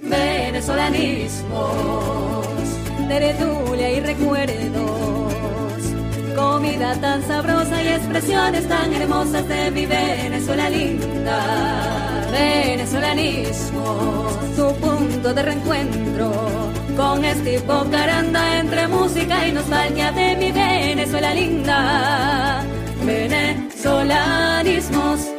Venezolanismos, tertulia y recuerdos, comida tan sabrosa y expresiones tan hermosas de mi Venezuela linda. Venezolanismos, tu punto de reencuentro con este Caranda entre música y nostalgia de mi Venezuela linda. Venezolanismos.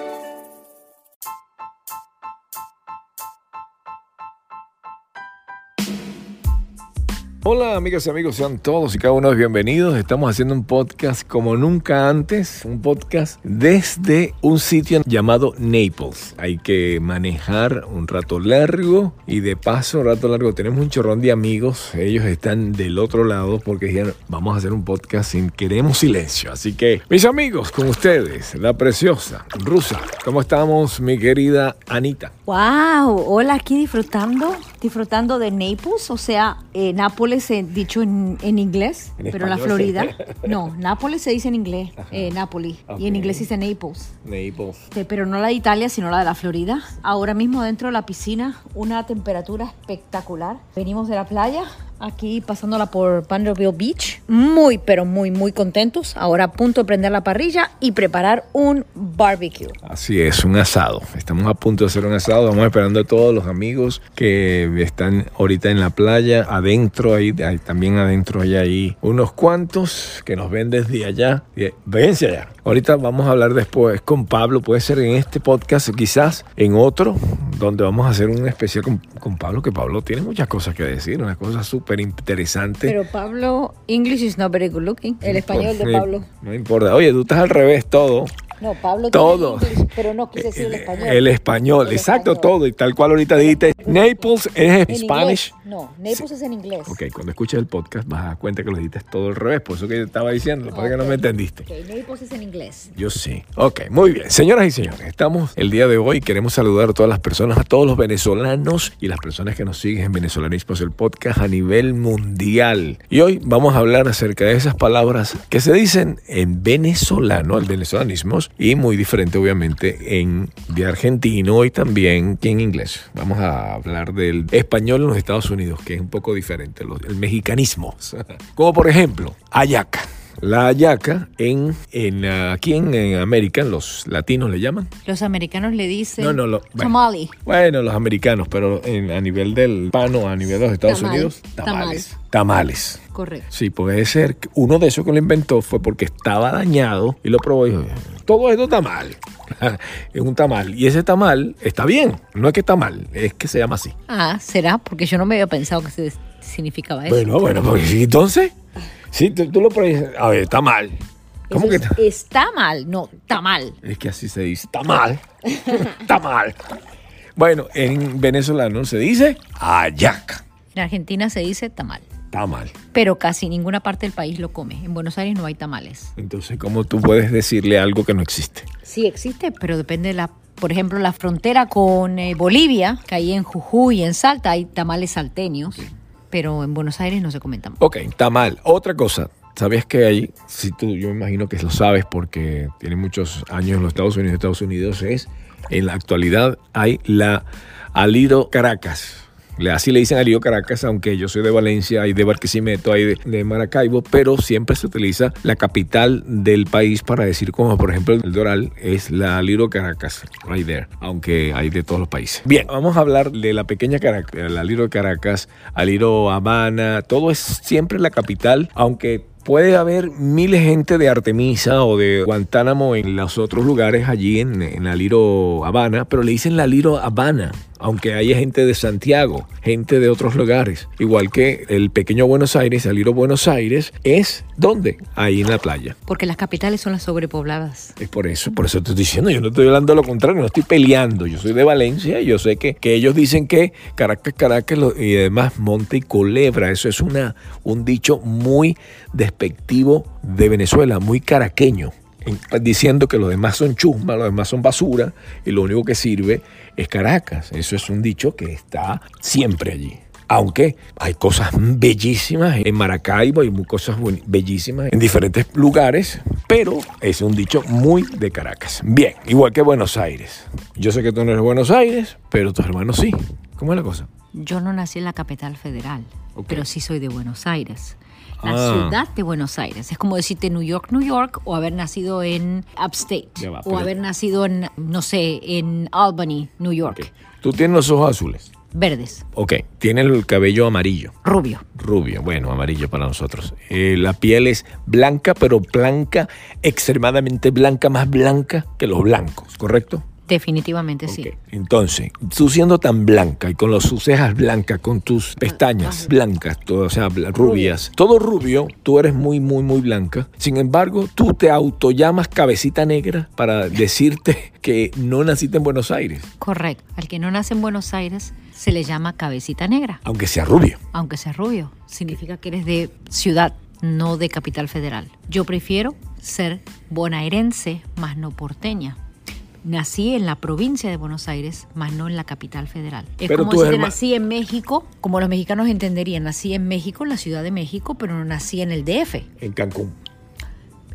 Hola amigas y amigos, sean todos y cada uno bienvenidos. Estamos haciendo un podcast como nunca antes, un podcast desde un sitio llamado Naples. Hay que manejar un rato largo y de paso un rato largo tenemos un chorrón de amigos. Ellos están del otro lado porque dijeron, vamos a hacer un podcast sin queremos silencio. Así que mis amigos, con ustedes, la preciosa rusa. ¿Cómo estamos mi querida Anita? Wow, hola, aquí disfrutando, disfrutando de Naples, o sea, eh, Nápoles eh, dicho en, en inglés, En pero la Florida, sí. no, Nápoles se dice en inglés, eh, Napoli, y en inglés se dice Naples. Naples. Este, pero no la de Italia, sino la de la Florida. Ahora mismo dentro de la piscina, una temperatura espectacular. Venimos de la playa, aquí pasándola por Vanderbilt Beach. Muy, pero muy, muy contentos. Ahora a punto de prender la parrilla y preparar un barbecue. Así es, un asado. Estamos a punto de hacer un asado. Vamos esperando a todos los amigos que están ahorita en la playa, adentro, ahí, también adentro hay ahí unos cuantos que nos ven desde allá. Y, Vénse allá. Ahorita vamos a hablar después con Pablo, puede ser en este podcast, quizás en otro, donde vamos a hacer un especial con, con Pablo, que Pablo tiene muchas cosas que decir, unas cosas súper interesantes. Pero Pablo, English is not very good looking. El español de Pablo. No importa. Oye, tú estás al revés todo. No, Pablo Todo. tiene pero no quise decir el español. El español, El exacto, español. todo. Y tal cual ahorita dijiste, Naples es En Spanish. inglés. No, Naples es en inglés. Ok, cuando escuches el podcast vas a dar cuenta que lo dijiste todo al revés. Por eso que yo estaba diciendo, pasa es que no me entendiste. Ok, Naples es en inglés. Yo sí. Ok, muy bien. Señoras y señores, estamos el día de hoy. Queremos saludar a todas las personas, a todos los venezolanos y las personas que nos siguen en Venezolanismos, el podcast a nivel mundial. Y hoy vamos a hablar acerca de esas palabras que se dicen en venezolano, el venezolanismos, y muy diferente, obviamente, de argentino y también en inglés. Vamos a hablar del español en los Estados Unidos, que es un poco diferente, el mexicanismo. Como por ejemplo, ayaca. La hallaca en, en, ah, aquí en, en América, los latinos le llaman. Los americanos le dicen No, no, lo- bueno. tamale. Bueno, los americanos, pero en- a nivel del pano, a nivel de los Estados Tamal. Unidos, tamales. Tamales. Correcto. Sí, puede ser uno de esos que lo inventó fue porque estaba dañado y lo probó y dijo, todo esto está mal. es un tamal. Y ese tamal está bien. No es que está mal, es que se llama así. Ah, ¿será? Porque yo no me había pensado que se significaba eso. Bueno, bueno, porque entonces, sí, tú, tú lo pruebas, a ver, está mal. ¿Cómo Eso que es- está? Está mal, no, está mal. Es que así se dice. Está mal. Está mal. Bueno, en venezolano se dice ayaca. En Argentina se dice tamal. Está mal. Pero casi ninguna parte del país lo come. En Buenos Aires no hay tamales. Entonces, ¿cómo tú puedes decirle algo que no existe? Sí existe, pero depende de la... Por ejemplo, la frontera con eh, Bolivia, que ahí en Jujuy y en Salta hay tamales salteños, pero en Buenos Aires no se comen tamales. Ok, está mal. Otra cosa. ¿Sabías que hay, si tú, yo me imagino que lo sabes porque tiene muchos años en los Estados Unidos, Estados Unidos es, en la actualidad hay la Aliro Caracas. Así le dicen Aliro Caracas, aunque yo soy de Valencia, hay de Barquisimeto, hay de, Maracaibo, pero siempre se utiliza la capital del país para decir como por ejemplo el Doral es la Aliro Caracas, right there, aunque hay de todos los países. Bien, vamos a hablar de la pequeña Caracas, la Aliro Caracas, Aliro Habana, todo es siempre la capital, aunque Puede haber miles de gente de Artemisa o de Guantánamo en los otros lugares allí en, en la Liro Habana, pero le dicen la Liro Habana, aunque haya gente de Santiago, gente de otros lugares. Igual que el pequeño Buenos Aires, la Liro Buenos Aires, es ¿dónde? Ahí en la playa. Porque las capitales son las sobrepobladas. Es por eso, por eso te estoy diciendo, yo no estoy hablando de lo contrario, no estoy peleando, yo soy de Valencia y yo sé que, que ellos dicen que Caracas, Caracas y además Monte y Culebra, eso es una, un dicho muy despectivo de Venezuela, muy caraqueño, diciendo que los demás son chusma, los demás son basura y lo único que sirve es Caracas, eso es un dicho que está siempre allí. Aunque hay cosas bellísimas en Maracaibo, hay cosas bellísimas en diferentes lugares, pero es un dicho muy de Caracas. Bien, igual que Buenos Aires. Yo sé que tú no eres de Buenos Aires, pero tus hermanos sí. ¿Cómo es la cosa? Yo no nací en la capital federal, pero sí soy de Buenos Aires. La Ah. ciudad de Buenos Aires. Es como decirte New York, New York, o haber nacido en Upstate, va, o haber nacido en, no sé, en Albany, New York. Tú tienes los ojos azules. Verdes, Ok. Tienes el cabello amarillo. rubio. Rubio, bueno, amarillo para nosotros. Eh, la piel es blanca, pero blanca, extremadamente blanca, más blanca que los blancos, ¿correcto? Definitivamente sí. Entonces, tú siendo tan blanca y con las tus cejas blancas, con tus pestañas blancas, todo, o sea, rubias, todo rubio, tú eres muy, muy, muy blanca. Sin embargo, tú te autollamas cabecita negra para decirte que no naciste en Buenos Aires, Correcto. Al que no nace en Buenos Aires se le llama cabecita negra, aunque sea rubio. aunque sea rubio. Significa que eres de ciudad, no de capital federal. Yo prefiero ser bonaerense, más no porteña. Nací en la provincia de Buenos Aires, más no en la capital federal. Es Pero como herma- nací en México, como los mexicanos entenderían, nací en México, en la Ciudad de México, pero no nací en el DF. En Cancún.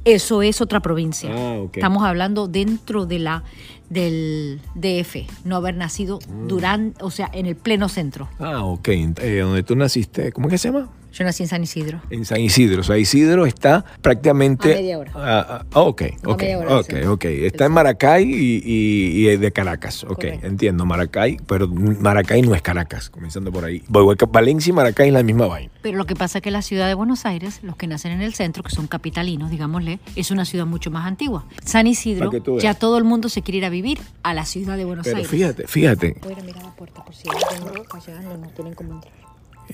Eso es otra provincia. Ah, ok. Estamos hablando dentro de la del DF, no haber nacido Mm. durante, o sea, en el pleno centro. Ah, ok. Eh, donde tú naciste, ¿cómo es que se llama? Yo nací en San Isidro. En San Isidro. O sea, Isidro está prácticamente. A media hora. Ah, ah, ok, A ok, media hora ok, ok. Está en Maracay y, y- y es de Caracas. Ok, Correcto. entiendo. Maracay, pero Maracay no es Caracas, comenzando por ahí. Valencia y Maracay es la misma vaina. Pero lo que pasa es que la ciudad de Buenos Aires, los que nacen en el centro, que son capitalinos, digámosle, es una ciudad mucho más antigua. San Isidro, ya todo el mundo se quiere ir a vivir a la ciudad de Buenos Pero Aires. fíjate, fíjate. Voy a ir a mirar la puerta por si alguien no tienen cómo entrar.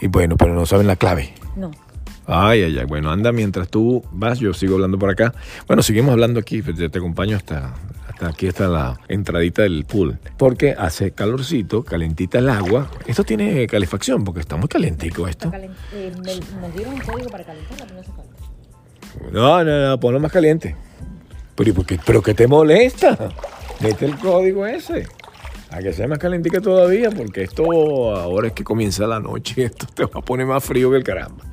Y bueno, pero no saben la clave. No. Ay, ay, ay. Bueno, anda mientras tú vas, yo sigo hablando por acá. Bueno, seguimos hablando aquí, yo te acompaño hasta, hasta aquí, hasta la entradita del pool. Porque hace calorcito, calentita el agua. Esto tiene calefacción, porque está muy calentico esto. eh, nos dieron un código para calentarla, pero no falta. No, no, no, ponlo más caliente. Pero, ¿y por qué, ¿Pero qué te molesta? Mete el código ese. A que sea más calientica todavía, porque esto ahora es que comienza la noche esto te va a poner más frío que el caramba.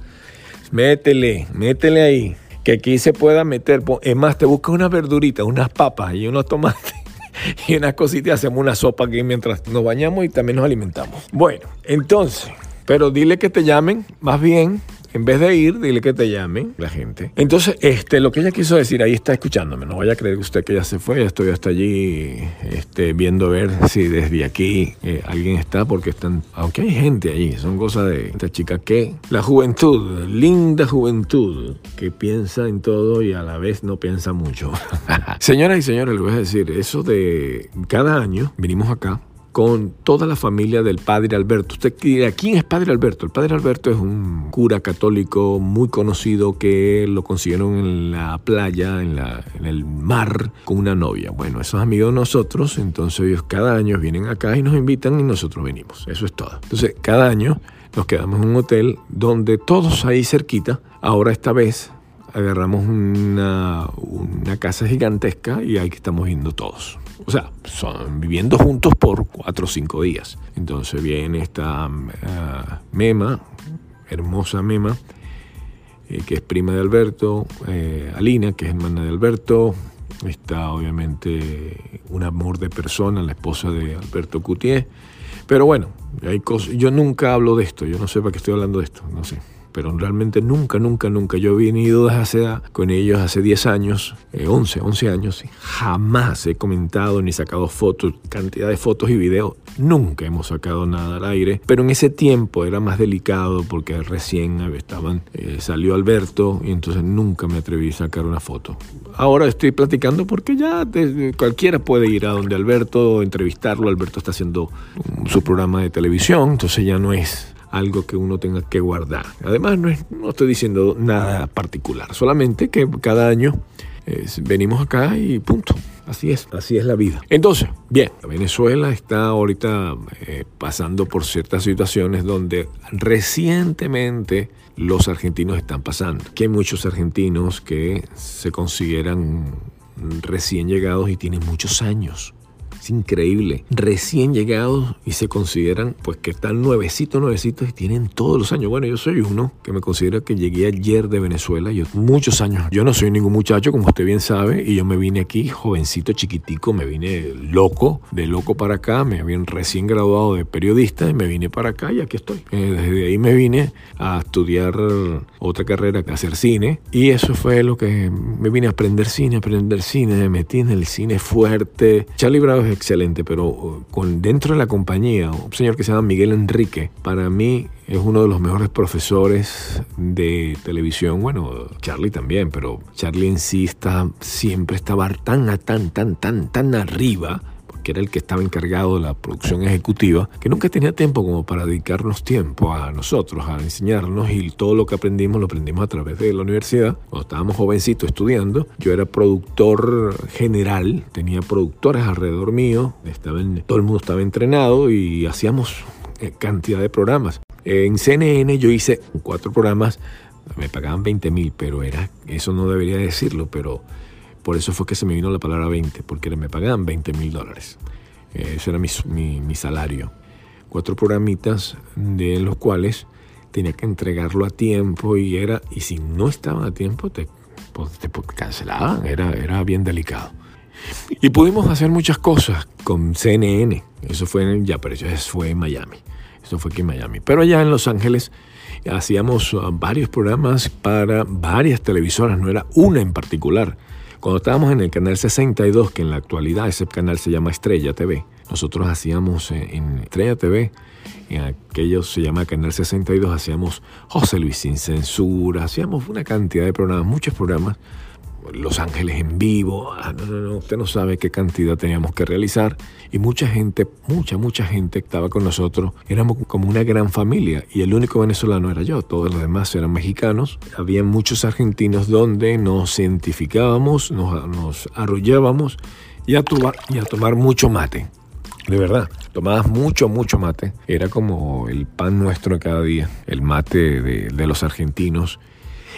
Métele, métele ahí. Que aquí se pueda meter. Es más, te buscas unas verduritas, unas papas y unos tomates y unas cositas. Hacemos una sopa aquí mientras nos bañamos y también nos alimentamos. Bueno, entonces, pero dile que te llamen, más bien. En vez de ir, dile que te llamen la gente. Entonces, este, lo que ella quiso decir, ahí está escuchándome. No vaya a creer usted que ya se fue. Ya estoy hasta allí este, viendo ver si desde aquí eh, alguien está, porque están, aunque hay gente allí, son cosas de esta chica que la juventud, linda juventud, que piensa en todo y a la vez no piensa mucho. Señoras y señores, les voy a decir, eso de cada año venimos acá con toda la familia del padre Alberto. Usted dirá, ¿quién es padre Alberto? El padre Alberto es un cura católico muy conocido que lo consiguieron en la playa, en, el mar, con una novia. Bueno, esos amigos de nosotros, entonces ellos cada año vienen acá y nos invitan y nosotros venimos. Eso es todo. Entonces, cada año nos quedamos en un hotel donde todos ahí cerquita, ahora esta vez agarramos una, una casa gigantesca y ahí estamos viendo todos. O sea, son viviendo juntos por cuatro o cinco días. Entonces viene esta ah, Mema, hermosa Mema, eh, que es prima de Alberto, eh, Alina, que es hermana de Alberto, está obviamente un amor de persona, la esposa de Alberto Coutier. Pero bueno, hay cosas, yo nunca hablo de esto, yo no sé para qué estoy hablando de esto, no sé. Pero realmente nunca, nunca, nunca. Yo he venido desde hace, con ellos hace 10 años, eh, 11, 11 años. y Jamás he comentado ni sacado fotos, cantidad de fotos y videos. Nunca hemos sacado nada al aire. Pero en ese tiempo era más delicado porque recién estaban, eh, salió Alberto y entonces nunca me atreví a sacar una foto. Ahora estoy platicando porque ya cualquiera puede ir a donde Alberto, entrevistarlo. Alberto está haciendo su programa de televisión, entonces ya no es algo que uno tenga que guardar. Además, no, es- no estoy diciendo nada particular, solamente que cada año venimos acá y punto. Así es, así es la vida. Entonces, bien, Venezuela está ahorita eh, pasando por ciertas situaciones donde recientemente los argentinos están pasando. Que hay muchos argentinos que se consideran recién llegados y tienen muchos años Increíble. Recién llegados y se consideran pues que están nuevecitos, nuevecitos y tienen todos los años. Bueno, yo soy uno que me considero que llegué ayer de Venezuela. Yo muchos años. Yo no soy ningún muchacho, como usted bien sabe, y yo me vine aquí jovencito, chiquitico, me vine loco, de loco para acá. Me habían recién graduado de periodista y me vine para acá y aquí estoy. Eh, desde ahí me vine a estudiar otra carrera, a hacer cine. Y eso fue lo que me vine a aprender cine, aprender cine. Me metí en el cine fuerte. Charlie Bravo excelente, pero uh, con, dentro de la compañía, un señor que se llama Miguel Enrique, para mí es uno de los mejores profesores de televisión. Bueno, Charlie también, pero Charlie en sí está, siempre estaba tan, tan, tan, tan, tan arriba que era el que estaba encargado de la producción ejecutiva, que nunca tenía tiempo como para dedicarnos tiempo a nosotros, a enseñarnos y todo lo que aprendimos lo aprendimos a través de la universidad. Cuando estábamos jovencitos estudiando, yo era productor general, tenía productores alrededor mío, estaba todo el mundo estaba entrenado y hacíamos eh, cantidad de programas. En CNN yo hice cuatro programas, me pagaban 20 mil, pero era, eso no debería decirlo, pero por eso fue que se me vino la palabra 20, porque me pagaban 20 mil dólares. Ese era mi, salario. Cuatro programitas de los cuales tenía que entregarlo a tiempo y era y si no estaba a tiempo te, pues, te cancelaban, era, era bien delicado. Y pudimos hacer muchas cosas con CNN. Eso fue ya, pero eso fue en Miami. Eso fue aquí en Miami. Pero allá en Los Ángeles hacíamos uh, varios programas para varias televisoras, no era una en particular. Cuando estábamos en el canal 62, que en la actualidad ese canal se llama Estrella TV, nosotros hacíamos en Estrella TV, en aquello se llama Canal 62, hacíamos José Luis sin censura, hacíamos una cantidad de programas, muchos programas los Ángeles en vivo. Ah, no, no, no, usted no sabe qué cantidad teníamos que realizar. Y mucha gente, mucha, mucha gente estaba con nosotros. Éramos como una gran familia. Y el único venezolano era yo. Todos los demás eran mexicanos. Había muchos argentinos donde nos identificábamos, nos, nos arrollábamos y a, tomar mucho mate. De verdad, tomabas mucho, mucho mate. Era como el pan nuestro cada día, el mate de los argentinos.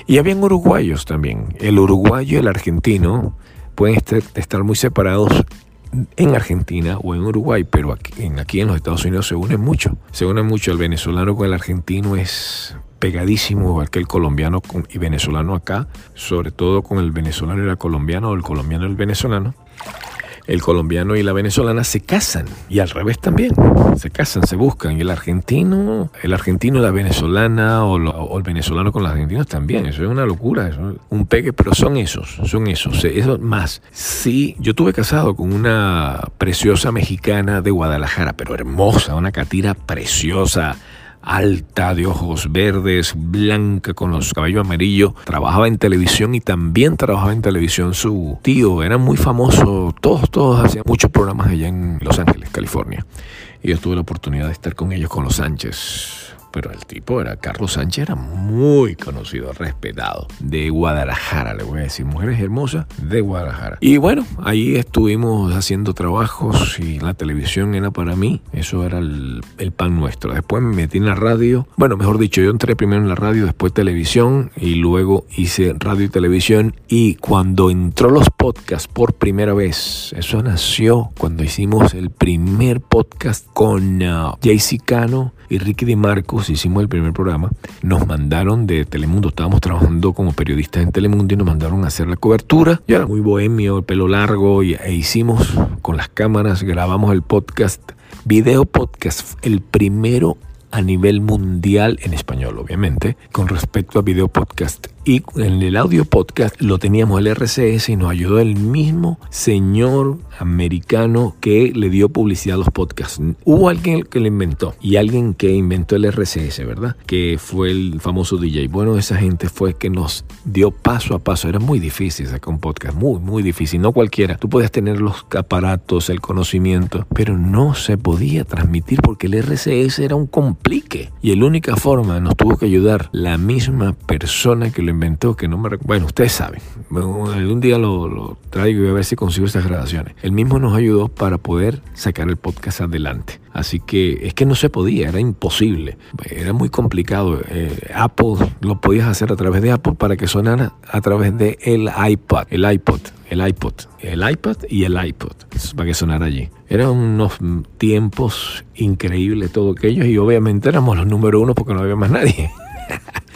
Y habían uruguayos también. El uruguayo y el argentino pueden estar muy separados en Argentina o en Uruguay, pero aquí en, aquí en los Estados Unidos se unen mucho. Se unen mucho el venezolano con el argentino, es pegadísimo, igual que el colombiano y venezolano acá, sobre todo con el venezolano y el colombiano o el colombiano y el venezolano el colombiano y la venezolana se casan y al revés también, se casan, se buscan. Y el argentino, el argentino la venezolana o, el venezolano con los argentinos también, eso es una locura, eso es un pegue, pero son esos, son esos, eso más. Sí, yo tuve casado con una preciosa mexicana de Guadalajara, pero hermosa, una catira preciosa, alta, de ojos verdes, blanca, con los cabellos amarillos. Trabajaba en televisión y también trabajaba en televisión su tío. Era muy famoso. Todos, todos hacían muchos programas allá en Los Ángeles, California. Y yo tuve la oportunidad de estar con ellos, con los Sánchez pero el tipo era, Carlos Sánchez era muy conocido, respetado, de Guadalajara, le voy a decir, mujeres hermosas de Guadalajara. Y bueno, ahí estuvimos haciendo trabajos y la televisión era para mí, eso era el, pan nuestro. Después me metí en la radio, bueno, mejor dicho, yo entré primero en la radio, después televisión y luego hice radio y televisión. Y cuando entró los podcasts por primera vez, eso nació cuando hicimos el primer podcast con uh, JC Cano y Ricky Di Hicimos el primer programa, nos mandaron de Telemundo, estábamos trabajando como periodistas en Telemundo y nos mandaron a hacer la cobertura. Yo era muy bohemio, el pelo largo y, e hicimos con las cámaras, grabamos el podcast, video podcast, el primero a nivel mundial en español, obviamente, con respecto a video podcast y en el audio podcast lo teníamos el RCS y nos ayudó el mismo señor americano que le dio publicidad a los podcasts. Hubo alguien que lo inventó y alguien que inventó el RCS, ¿verdad? Que fue el famoso DJ. Bueno, esa gente fue que nos dio paso a paso. Era muy difícil sacar un podcast, muy, muy difícil. No cualquiera. Tú puedes tener los aparatos, el conocimiento, pero no se podía transmitir porque el RCS era un complique. Y la única forma nos tuvo que ayudar la misma persona que lo inventó que no me Bueno, ustedes saben. algún día lo, traigo y a ver si consigo esas grabaciones. Él mismo nos ayudó para poder sacar el podcast adelante. Así que es que no se podía, era imposible, era muy complicado. Eh, Apple lo podías hacer a través de Apple para que sonara a través de el iPod, el iPod, el iPod, el iPod y el iPod, para que sonara allí. Eran unos tiempos increíbles todo aquello y obviamente éramos los número uno porque no había más nadie.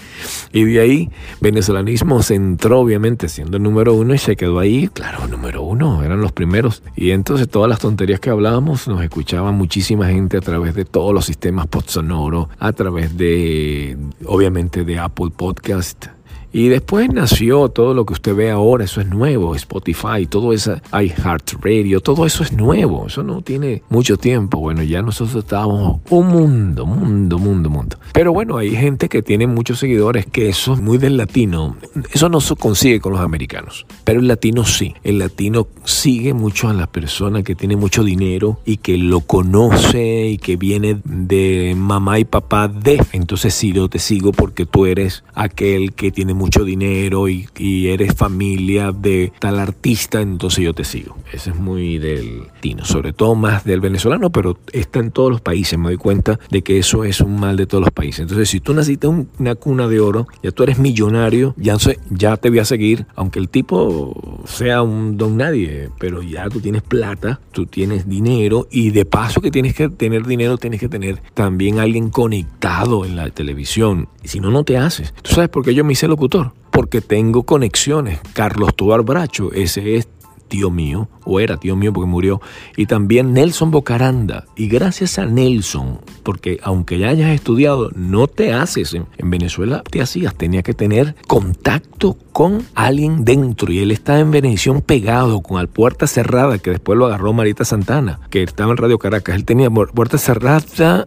Y de ahí, venezolanismo se entró, obviamente, siendo el número uno y se quedó ahí, claro, número uno, eran los primeros. Y entonces todas las tonterías que hablábamos nos escuchaba muchísima gente a través de todos los sistemas post sonoro, a través de, obviamente, de Apple Podcast y después nació todo lo que usted ve ahora, eso es nuevo, Spotify, todo eso, iHeartRadio, todo eso es nuevo, eso no tiene mucho tiempo. Bueno, ya nosotros estábamos un mundo, mundo, mundo, mundo. Pero bueno, hay gente que tiene muchos seguidores, que eso es muy del latino, eso no se consigue con los americanos, pero el latino sí, el latino sigue mucho a la persona que tiene mucho dinero y que lo conoce y que viene de mamá y papá de, entonces sí, yo te sigo porque tú eres aquel que tiene mucho dinero y, eres familia de tal artista, entonces yo te sigo. Ese es muy del tino, sobre todo más del venezolano, pero está en todos los países. Me doy cuenta de que eso es un mal de todos los países. Entonces, si tú naciste una cuna de oro, ya tú eres millonario, ya, ya te voy a seguir, aunque el tipo sea un don nadie, pero ya tú tienes plata, tú tienes dinero y de paso que tienes que tener dinero, tienes que tener también alguien conectado en la televisión. Si no, no te haces. ¿Tú sabes por qué yo me hice locutor? Porque tengo conexiones. Carlos Tobar Bracho, ese es tío mío, o era tío mío porque murió, y también Nelson Bocaranda. Y gracias a Nelson, porque aunque ya hayas estudiado, no te haces. En, Venezuela te hacías, tenía que tener contacto con alguien dentro. Y él estaba en Venevisión pegado, con la puerta cerrada, que después lo agarró Marita Santana, que estaba en Radio Caracas. Él tenía puerta cerrada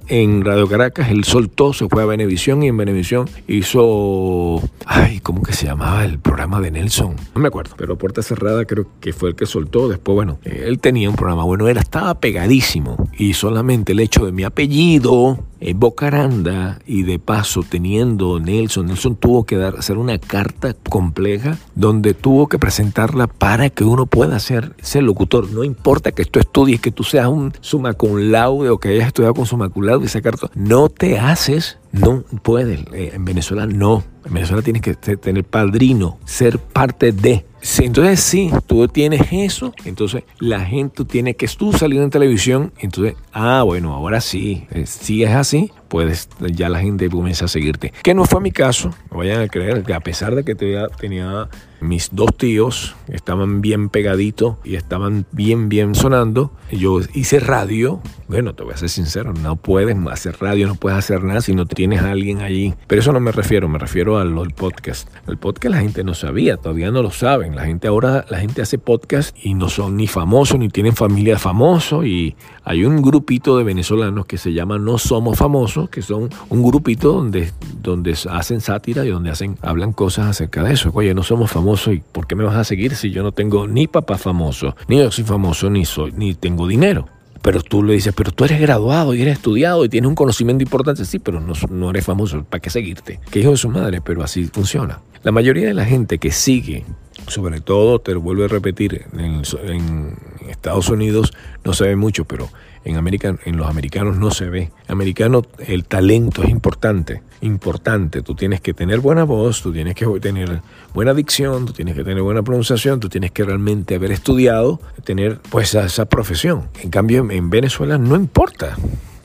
en Radio Caracas, él soltó, se fue a Venevisión y en Venevisión hizo. Ay, ¿cómo que se llamaba el programa de Nelson? No me acuerdo, pero puerta cerrada creo que fue el que soltó. Después, bueno, él tenía un programa. Bueno, él estaba pegadísimo y solamente el hecho de mi apellido en Bocaranda y de paso teniendo Nelson, Nelson tuvo que dar, hacer una carta compleja donde tuvo que presentarla para que uno pueda ser, ser locutor. No importa que tú estudies, que tú seas un summa cum laude o que hayas estudiado con summa cum laude y esa carta, no te haces, no puedes. Eh, en Venezuela no. En Venezuela tienes que tener padrino, ser parte de. Entonces sí, tú tienes eso, entonces la gente tiene que tú salir en televisión, entonces, ah, bueno, ahora sí, eh, si es así, puedes, ya la gente comienza a seguirte. Que no fue mi caso, no vayan a creer que a pesar de que tenía mis dos tíos, estaban bien pegaditos y estaban bien, bien sonando, yo hice radio, bueno, te voy a ser sincero, no puedes hacer radio, no puedes hacer nada si no tienes a alguien allí. Pero eso no me refiero, me refiero al, podcast. El podcast la gente no sabía, todavía no lo saben. La gente ahora, la gente hace podcast y no son ni famosos, ni tienen familia famosos y hay un grupito de venezolanos que se llama No Somos Famosos, que son un grupito donde, donde hacen sátira y donde hacen, hablan cosas acerca de eso. Oye, no somos famosos y ¿por qué me vas a seguir si yo no tengo ni papá famoso, ni yo soy famoso, ni soy, ni tengo dinero? Pero tú le dices, pero tú eres graduado y eres estudiado y tienes un conocimiento importante. Sí, pero no, no eres famoso. ¿Para qué seguirte? Que hijo de su madre, pero así funciona. La mayoría de la gente que sigue sobre todo, te lo vuelvo a repetir, en, Estados Unidos no se ve mucho, pero en, América, en los americanos no se ve. Americano, el talento es importante, importante. Tú tienes que tener buena voz, tú tienes que tener buena dicción, tú tienes que tener buena pronunciación, tú tienes que realmente haber estudiado, tener pues esa profesión. En cambio, en Venezuela no importa.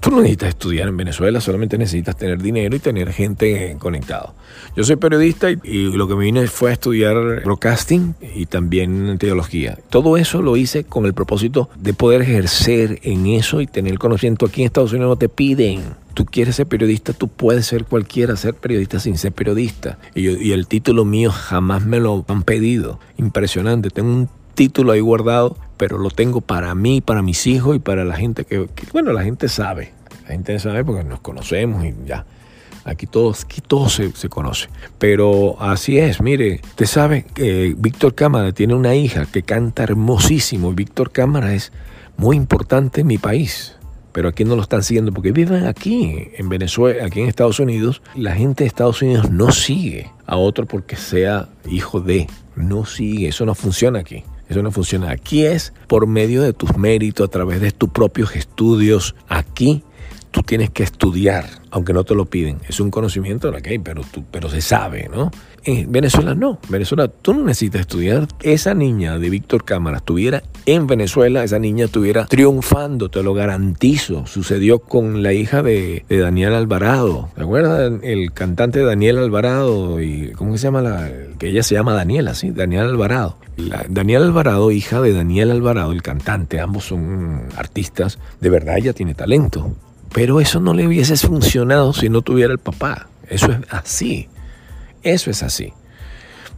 Tú no necesitas estudiar en Venezuela, solamente necesitas tener dinero y tener gente conectada. Yo soy periodista y, lo que me vine fue a estudiar broadcasting y también teología. Todo eso lo hice con el propósito de poder ejercer en eso y tener conocimiento. Aquí en Estados Unidos no te piden tú quieres ser periodista, tú puedes ser cualquiera, ser periodista sin ser periodista. Y, y, el título mío jamás me lo han pedido. Impresionante. Tengo un título ahí guardado, pero lo tengo para mí, para mis hijos y para la gente que, bueno, la gente sabe, la gente sabe porque nos conocemos y ya. Aquí todos, aquí todo se, se, conoce. Pero así es, mire, usted sabe que Víctor Cámara tiene una hija que canta hermosísimo. Víctor Cámara es muy importante en mi país. Pero aquí no lo están siguiendo porque viven aquí, en Venezuela, aquí en Estados Unidos. La gente de Estados Unidos no sigue a otro porque sea hijo de. No sigue, eso no funciona aquí. Eso no funciona. Aquí es por medio de tus méritos, a través de tus propios estudios. Aquí tú tienes que estudiar, aunque no te lo piden. Es un conocimiento, ok, pero, tú, pero se sabe, ¿no? En Venezuela no. Venezuela tú no necesitas estudiar. Esa niña de Víctor Cámara estuviera en Venezuela, esa niña estuviera triunfando, te lo garantizo. Sucedió con la hija de, Daniel Alvarado. ¿Te acuerdas? El cantante Daniel Alvarado y ¿cómo se llama la? Que ella se llama Daniela, sí, Daniel Alvarado. Daniel Alvarado, hija de Daniel Alvarado, el cantante, ambos son artistas. De verdad ella tiene talento. Pero eso no le hubiese funcionado si no tuviera el papá. Eso es así. Eso es así.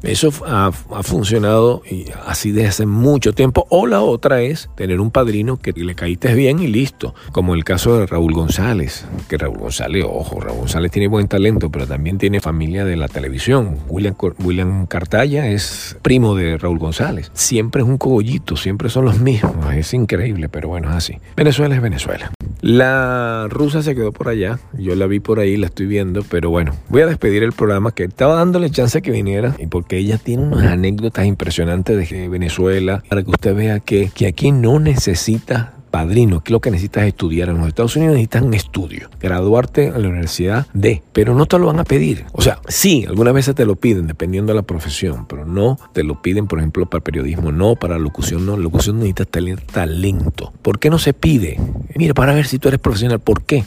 Eso ha, funcionado así desde hace mucho tiempo. O la otra es tener un padrino que le caíste bien y listo. Como el caso de Raúl González. Que Raúl González, ojo, Raúl González tiene buen talento, pero también tiene familia de la televisión. William, William Cartaya es primo de Raúl González. Siempre es un cogollito, siempre son los mismos. Es increíble, pero bueno, es así. Venezuela es Venezuela. La rusa se quedó por allá, yo la vi por ahí, la estoy viendo, pero bueno, voy a despedir el programa que estaba dándole chance que viniera y porque ella tiene unas anécdotas impresionantes de Venezuela para que usted vea que, que aquí no necesita padrino, que lo que necesitas es estudiar. En los Estados Unidos necesitas un estudio, graduarte en la universidad de, pero no te lo van a pedir. O sea, sí, algunas veces te lo piden, dependiendo de la profesión, pero no te lo piden, por ejemplo, para periodismo, no, para locución, no. Locución necesitas talento. ¿Por qué no se pide? Mira, para ver si tú eres profesional, ¿por qué?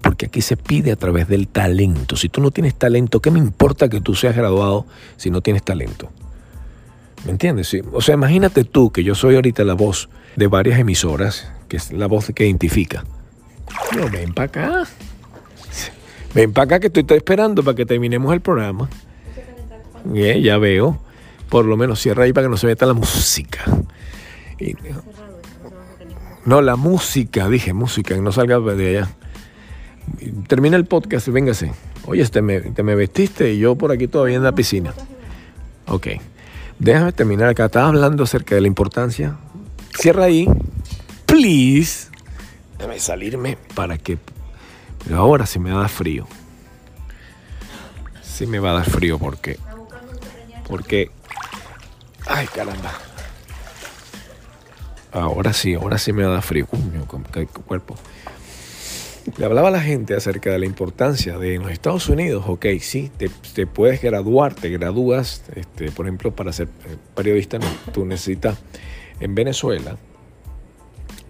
Porque aquí se pide a través del talento. Si tú no tienes talento, ¿qué me importa que tú seas graduado si no tienes talento? ¿Me entiendes? O sea, imagínate tú que yo soy ahorita la voz de varias emisoras que es la voz que identifica. No, ven para acá. Ven para acá que estoy, esperando para que terminemos el programa. ya veo. Por lo menos cierra ahí para que no se meta la música. no, la música, dije música, que no salga de allá. Termina el podcast, véngase. Oye, te me, te me vestiste y yo por aquí todavía en la piscina. Ok. Déjame terminar acá. Estaba hablando acerca de la importancia. Cierra ahí please, déjame salirme para que... Pero ahora sí me va a dar frío. Sí me va a dar frío porque... Porque... Ay, caramba. Ahora sí, ahora sí me va a dar frío. Cuño, cuerpo. Le hablaba a la gente acerca de la importancia de en los Estados Unidos, ok, sí, te, puedes graduar, te gradúas, este, por ejemplo, para ser eh, periodista, tú necesitas en Venezuela,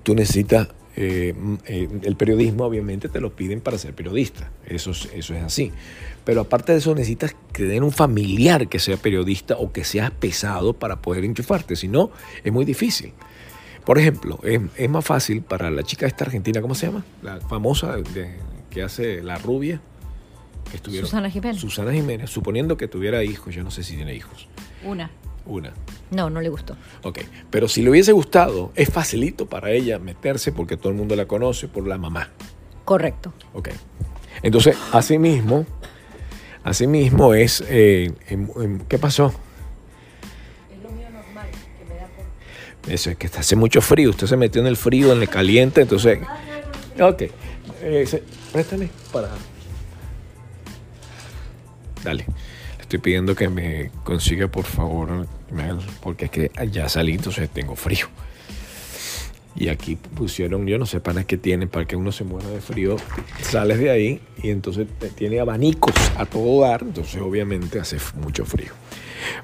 tú necesitas, eh, eh, el periodismo obviamente te lo piden para ser periodista, eso, eso es así. Pero aparte de eso necesitas que den un familiar que sea periodista o que sea pesado para poder enchufarte, si no, es muy difícil. Por ejemplo, es, más fácil para la chica esta argentina, ¿cómo se llama? La famosa que hace La Rubia. Susana Jiménez. Susana Jiménez, suponiendo que tuviera hijos, yo no sé si tiene hijos. Una. Una. No, no le gustó. Ok, pero si le hubiese gustado, es facilito para ella meterse porque todo el mundo la conoce por la mamá. Correcto. Ok. Entonces, así mismo, así mismo es, eh, ¿qué pasó? Es lo mío normal, que me da por... Eso es que hace mucho frío, usted se metió en el frío, en el caliente, entonces... Ok, eh, préstame para... Dale estoy pidiendo que me consiga por favor, porque es que ya salí, entonces tengo frío. Y aquí pusieron, yo no sé para qué tienen, para que uno se muera de frío. Sales de ahí y entonces tiene abanicos a todo dar, entonces obviamente hace mucho frío.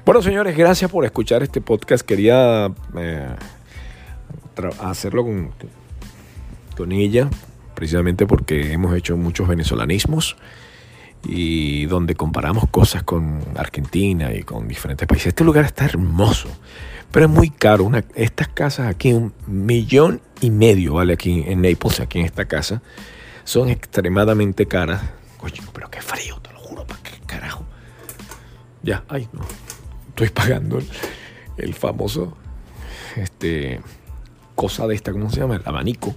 Bueno, señores, gracias por escuchar este podcast. Quería eh, hacerlo con, con ella, precisamente porque hemos hecho muchos venezolanismos y donde comparamos cosas con Argentina y con diferentes países. Este lugar está hermoso, pero es muy caro. Estas casas aquí, un millón y medio vale aquí en Naples, aquí en esta casa, son extremadamente caras. Coño, pero qué frío, te lo juro, ¿para qué carajo? Ya, ay, no. Estoy pagando el famoso, este, cosa de esta, ¿cómo se llama? El abanico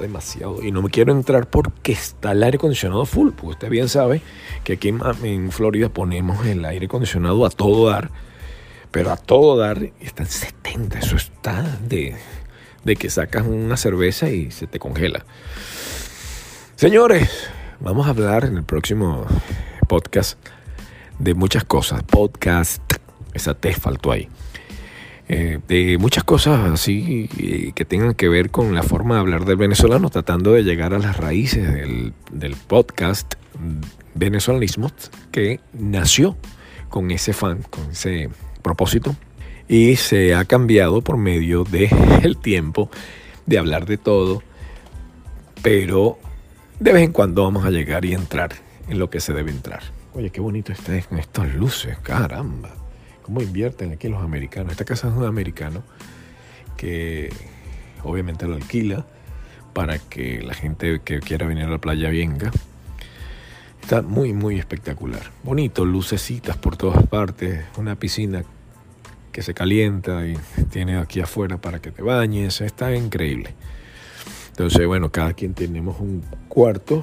demasiado. Y no me quiero entrar porque está el aire acondicionado full. Porque usted bien sabe que aquí en, Florida ponemos el aire acondicionado a todo dar. Pero a todo dar está en 70. Eso está de, de que sacas una cerveza y se te congela. Señores, vamos a hablar en el próximo podcast de muchas cosas. Podcast, esa T faltó ahí. Eh, de muchas cosas así eh, que tengan que ver con la forma de hablar del venezolano, tratando de llegar a las raíces del, del podcast Venezolanismo que nació con ese fan, con ese propósito y se ha cambiado por medio del el tiempo de hablar de todo, pero de vez en cuando vamos a llegar y entrar en lo que se debe entrar. Oye, qué bonito está con estas luces, caramba. ¿Cómo invierten aquí los americanos? Esta casa es un americano que obviamente lo alquila para que la gente que quiera venir a la playa venga. Está muy, muy espectacular. Bonito, lucecitas por todas partes, una piscina que se calienta y tiene aquí afuera para que te bañes. Está increíble. Entonces, bueno, cada quien tenemos un cuarto.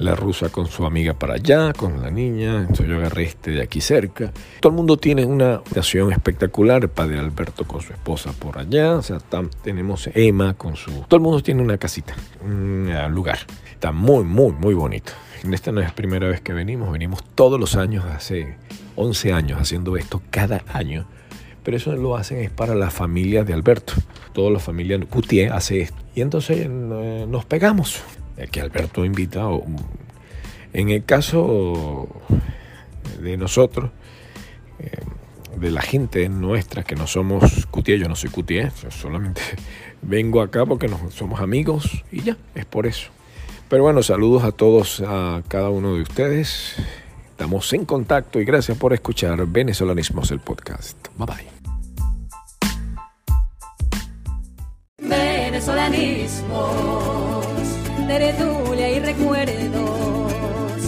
La rusa con su amiga para allá, con la niña, entonces yo agarré este de aquí cerca. Todo el mundo tiene una habitación espectacular, padre Alberto con su esposa por allá, o sea, tenemos Emma con su... Todo el mundo tiene una casita, un lugar. Está muy, muy, muy bonito. Esta no es la primera vez que venimos, venimos todos los años, hace 11 años haciendo esto cada año. Pero eso lo hacen es para la familia de Alberto. Toda la familia Cutier hace esto. Y entonces eh, nos pegamos que Alberto invita. En el caso de nosotros, eh, de la gente nuestra que no somos cutier, yo no soy cutier, solamente vengo acá porque nos, somos amigos y ya, es por eso. Pero bueno, saludos a todos, a cada uno de ustedes. Estamos en contacto y gracias por escuchar Venezolanismos, el podcast. Bye bye. Venezolanismo teredulia y recuerdos.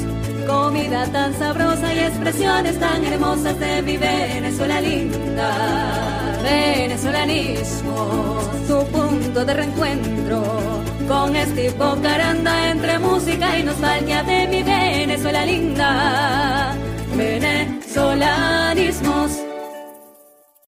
Comida tan sabrosa y expresiones tan hermosas de mi Venezuela linda. Venezolanismo, su punto de reencuentro. Con este Caranda entre música y nostalgia de mi Venezuela linda. Venezolanismos